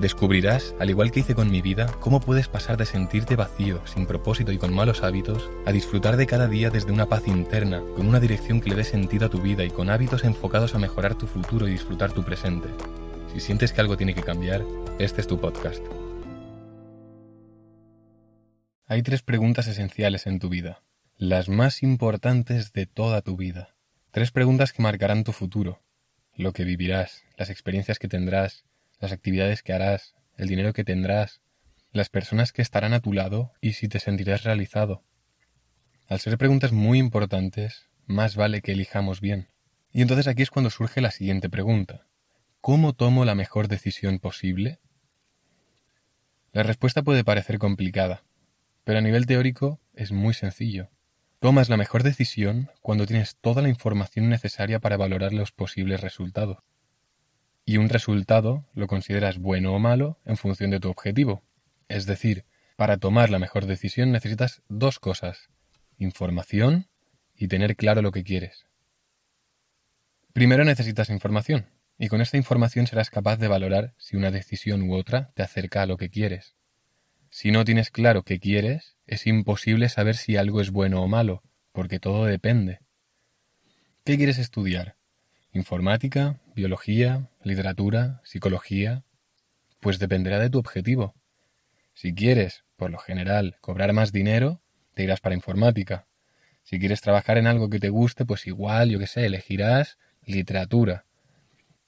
Descubrirás, al igual que hice con mi vida, cómo puedes pasar de sentirte vacío, sin propósito y con malos hábitos, a disfrutar de cada día desde una paz interna, con una dirección que le dé sentido a tu vida y con hábitos enfocados a mejorar tu futuro y disfrutar tu presente. Si sientes que algo tiene que cambiar, este es tu podcast. Hay tres preguntas esenciales en tu vida, las más importantes de toda tu vida. Tres preguntas que marcarán tu futuro, lo que vivirás, las experiencias que tendrás, las actividades que harás, el dinero que tendrás, las personas que estarán a tu lado y si te sentirás realizado. Al ser preguntas muy importantes, más vale que elijamos bien. Y entonces aquí es cuando surge la siguiente pregunta. ¿Cómo tomo la mejor decisión posible? La respuesta puede parecer complicada, pero a nivel teórico es muy sencillo. Tomas la mejor decisión cuando tienes toda la información necesaria para valorar los posibles resultados y un resultado lo consideras bueno o malo en función de tu objetivo. Es decir, para tomar la mejor decisión necesitas dos cosas, información y tener claro lo que quieres. Primero necesitas información, y con esta información serás capaz de valorar si una decisión u otra te acerca a lo que quieres. Si no tienes claro qué quieres, es imposible saber si algo es bueno o malo, porque todo depende. ¿Qué quieres estudiar? ¿Informática? ¿Biología? ¿Literatura? ¿Psicología? Pues dependerá de tu objetivo. Si quieres, por lo general, cobrar más dinero, te irás para informática. Si quieres trabajar en algo que te guste, pues igual, yo qué sé, elegirás literatura.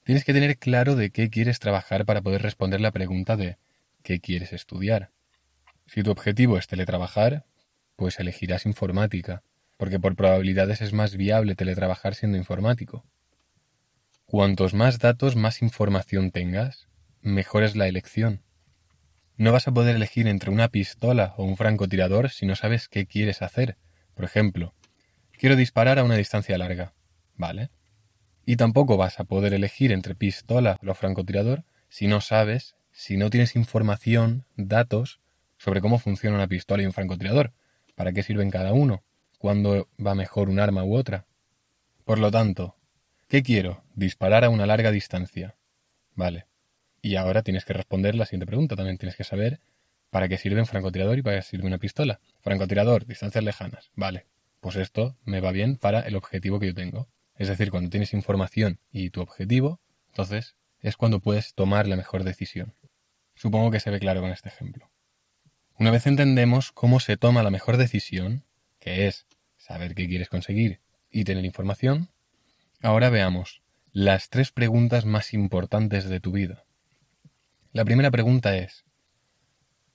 Tienes que tener claro de qué quieres trabajar para poder responder la pregunta de ¿qué quieres estudiar? Si tu objetivo es teletrabajar, pues elegirás informática, porque por probabilidades es más viable teletrabajar siendo informático. Cuantos más datos, más información tengas, mejor es la elección. No vas a poder elegir entre una pistola o un francotirador si no sabes qué quieres hacer. Por ejemplo, quiero disparar a una distancia larga. ¿Vale? Y tampoco vas a poder elegir entre pistola o francotirador si no sabes, si no tienes información, datos sobre cómo funciona una pistola y un francotirador, para qué sirven cada uno, cuándo va mejor un arma u otra. Por lo tanto, ¿Qué quiero? Disparar a una larga distancia. Vale. Y ahora tienes que responder la siguiente pregunta. También tienes que saber para qué sirve un francotirador y para qué sirve una pistola. Francotirador, distancias lejanas. Vale. Pues esto me va bien para el objetivo que yo tengo. Es decir, cuando tienes información y tu objetivo, entonces es cuando puedes tomar la mejor decisión. Supongo que se ve claro con este ejemplo. Una vez entendemos cómo se toma la mejor decisión, que es saber qué quieres conseguir y tener información, Ahora veamos las tres preguntas más importantes de tu vida. La primera pregunta es,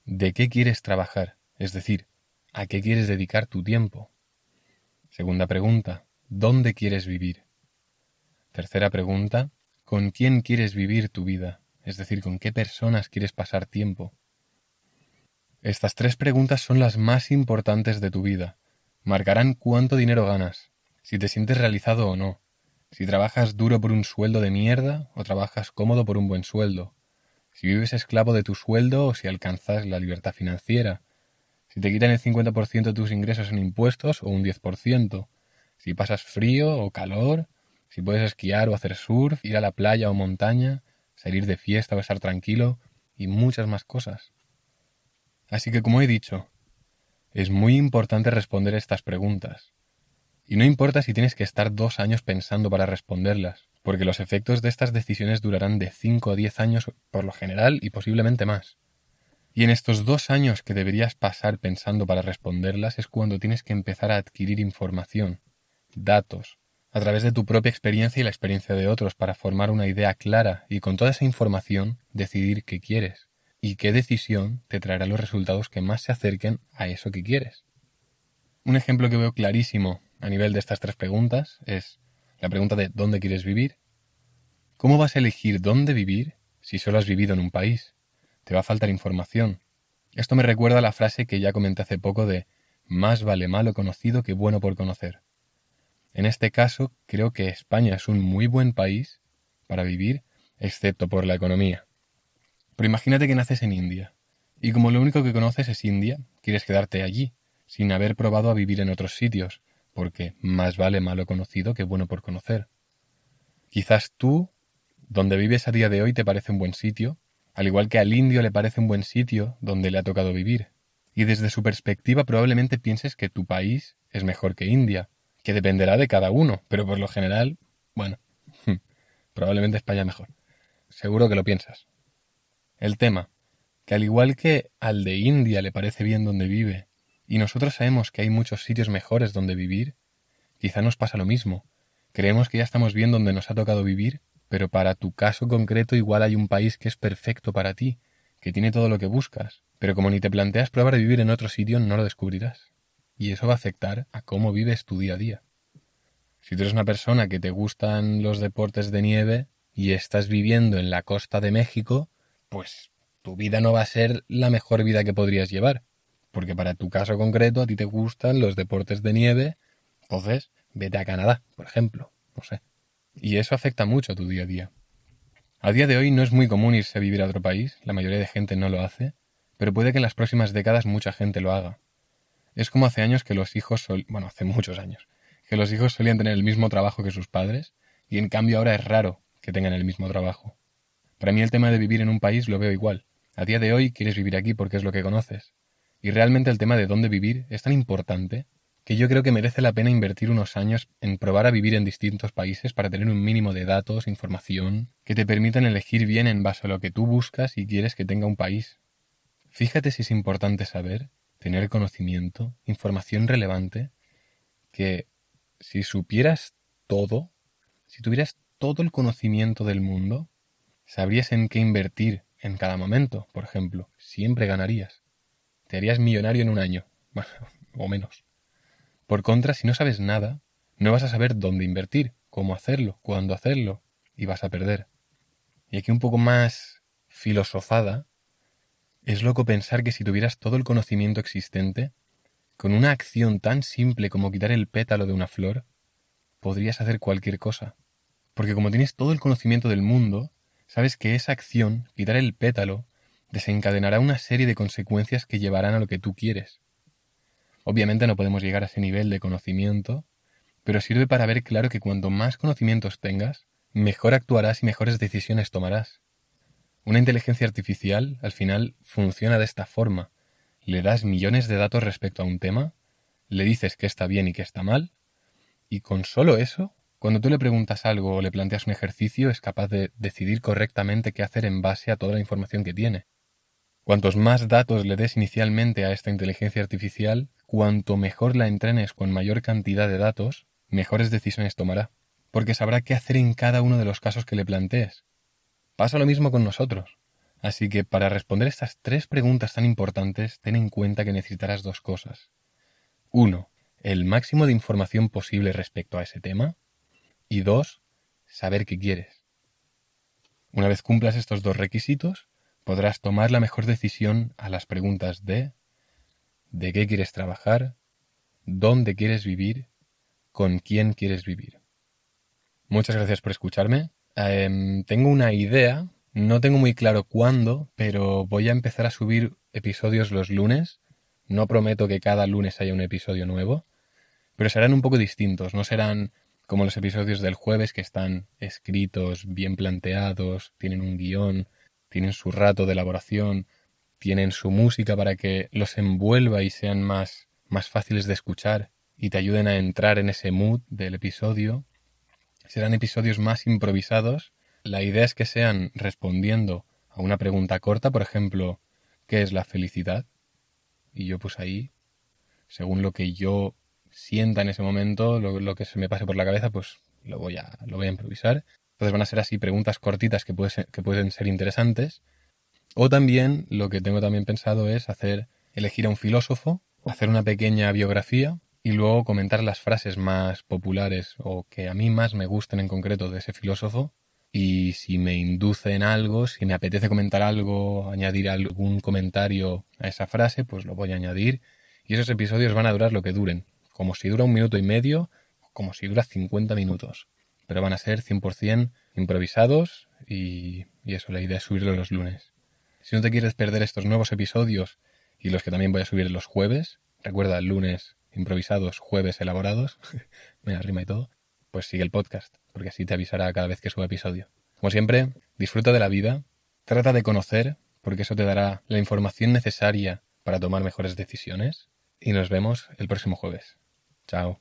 ¿de qué quieres trabajar? Es decir, ¿a qué quieres dedicar tu tiempo? Segunda pregunta, ¿dónde quieres vivir? Tercera pregunta, ¿con quién quieres vivir tu vida? Es decir, ¿con qué personas quieres pasar tiempo? Estas tres preguntas son las más importantes de tu vida. Marcarán cuánto dinero ganas, si te sientes realizado o no, si trabajas duro por un sueldo de mierda o trabajas cómodo por un buen sueldo. Si vives esclavo de tu sueldo o si alcanzas la libertad financiera. Si te quitan el 50% de tus ingresos en impuestos o un 10%. Si pasas frío o calor. Si puedes esquiar o hacer surf, ir a la playa o montaña, salir de fiesta o estar tranquilo y muchas más cosas. Así que como he dicho, es muy importante responder estas preguntas. Y no importa si tienes que estar dos años pensando para responderlas, porque los efectos de estas decisiones durarán de 5 o 10 años por lo general y posiblemente más. Y en estos dos años que deberías pasar pensando para responderlas es cuando tienes que empezar a adquirir información, datos, a través de tu propia experiencia y la experiencia de otros para formar una idea clara y con toda esa información decidir qué quieres y qué decisión te traerá los resultados que más se acerquen a eso que quieres. Un ejemplo que veo clarísimo a nivel de estas tres preguntas es la pregunta de ¿dónde quieres vivir? ¿Cómo vas a elegir dónde vivir si solo has vivido en un país? Te va a faltar información. Esto me recuerda a la frase que ya comenté hace poco de más vale malo conocido que bueno por conocer. En este caso, creo que España es un muy buen país para vivir, excepto por la economía. Pero imagínate que naces en India, y como lo único que conoces es India, quieres quedarte allí, sin haber probado a vivir en otros sitios, porque más vale malo conocido que bueno por conocer. Quizás tú, donde vives a día de hoy, te parece un buen sitio, al igual que al indio le parece un buen sitio donde le ha tocado vivir, y desde su perspectiva probablemente pienses que tu país es mejor que India, que dependerá de cada uno, pero por lo general, bueno, probablemente España mejor. Seguro que lo piensas. El tema, que al igual que al de India le parece bien donde vive, y nosotros sabemos que hay muchos sitios mejores donde vivir, quizá nos pasa lo mismo. Creemos que ya estamos bien donde nos ha tocado vivir, pero para tu caso concreto igual hay un país que es perfecto para ti, que tiene todo lo que buscas, pero como ni te planteas probar de vivir en otro sitio no lo descubrirás. Y eso va a afectar a cómo vives tu día a día. Si tú eres una persona que te gustan los deportes de nieve y estás viviendo en la costa de México, pues tu vida no va a ser la mejor vida que podrías llevar. Porque para tu caso concreto a ti te gustan los deportes de nieve, entonces vete a Canadá, por ejemplo. No sé. Y eso afecta mucho a tu día a día. A día de hoy no es muy común irse a vivir a otro país, la mayoría de gente no lo hace, pero puede que en las próximas décadas mucha gente lo haga. Es como hace años que los hijos, sol... bueno, hace muchos años, que los hijos solían tener el mismo trabajo que sus padres, y en cambio ahora es raro que tengan el mismo trabajo. Para mí el tema de vivir en un país lo veo igual. A día de hoy quieres vivir aquí porque es lo que conoces. Y realmente el tema de dónde vivir es tan importante que yo creo que merece la pena invertir unos años en probar a vivir en distintos países para tener un mínimo de datos, información, que te permitan elegir bien en base a lo que tú buscas y quieres que tenga un país. Fíjate si es importante saber, tener conocimiento, información relevante, que si supieras todo, si tuvieras todo el conocimiento del mundo, sabrías en qué invertir en cada momento, por ejemplo, siempre ganarías. Te harías millonario en un año, o menos. Por contra, si no sabes nada, no vas a saber dónde invertir, cómo hacerlo, cuándo hacerlo, y vas a perder. Y aquí un poco más filosofada, es loco pensar que si tuvieras todo el conocimiento existente, con una acción tan simple como quitar el pétalo de una flor, podrías hacer cualquier cosa. Porque como tienes todo el conocimiento del mundo, sabes que esa acción, quitar el pétalo, desencadenará una serie de consecuencias que llevarán a lo que tú quieres. Obviamente no podemos llegar a ese nivel de conocimiento, pero sirve para ver claro que cuanto más conocimientos tengas, mejor actuarás y mejores decisiones tomarás. Una inteligencia artificial, al final, funciona de esta forma, le das millones de datos respecto a un tema, le dices que está bien y que está mal, y con solo eso, cuando tú le preguntas algo o le planteas un ejercicio, es capaz de decidir correctamente qué hacer en base a toda la información que tiene. Cuantos más datos le des inicialmente a esta inteligencia artificial, cuanto mejor la entrenes con mayor cantidad de datos, mejores decisiones tomará, porque sabrá qué hacer en cada uno de los casos que le plantees. Pasa lo mismo con nosotros. Así que para responder estas tres preguntas tan importantes, ten en cuenta que necesitarás dos cosas. Uno, el máximo de información posible respecto a ese tema. Y dos, saber qué quieres. Una vez cumplas estos dos requisitos, podrás tomar la mejor decisión a las preguntas de de qué quieres trabajar, dónde quieres vivir, con quién quieres vivir. Muchas gracias por escucharme. Em, tengo una idea no tengo muy claro cuándo, pero voy a empezar a subir episodios los lunes. No prometo que cada lunes haya un episodio nuevo, pero serán un poco distintos, no serán como los episodios del jueves que están escritos, bien planteados, tienen un guion, tienen su rato de elaboración, tienen su música para que los envuelva y sean más, más fáciles de escuchar y te ayuden a entrar en ese mood del episodio. Serán episodios más improvisados la idea es que sean respondiendo a una pregunta corta, por ejemplo, ¿qué es la felicidad? Y yo pues ahí, según lo que yo sienta en ese momento, lo, que se me pase por la cabeza, pues lo voy a, lo voy a improvisar. Entonces van a ser así preguntas cortitas que, que pueden ser interesantes. O también lo que tengo también pensado es hacer, elegir a un filósofo, hacer una pequeña biografía y luego comentar las frases más populares o que a mí más me gusten en concreto de ese filósofo. Y si me induce en algo, si me apetece comentar algo, añadir algún comentario a esa frase, pues lo voy a añadir. Y esos episodios van a durar lo que duren, como si dura un minuto y medio, como si dura 50 minutos, pero van a ser 100% improvisados, y, y eso, la idea es subirlo los lunes. Si no te quieres perder estos nuevos episodios y los que también voy a subir los jueves, recuerda lunes improvisados, jueves elaborados, me rima y todo, pues sigue el podcast, porque así te avisará cada vez que suba episodio. Como siempre, disfruta de la vida, trata de conocer, porque eso te dará la información necesaria para tomar mejores decisiones, y nos vemos el próximo jueves. Chao.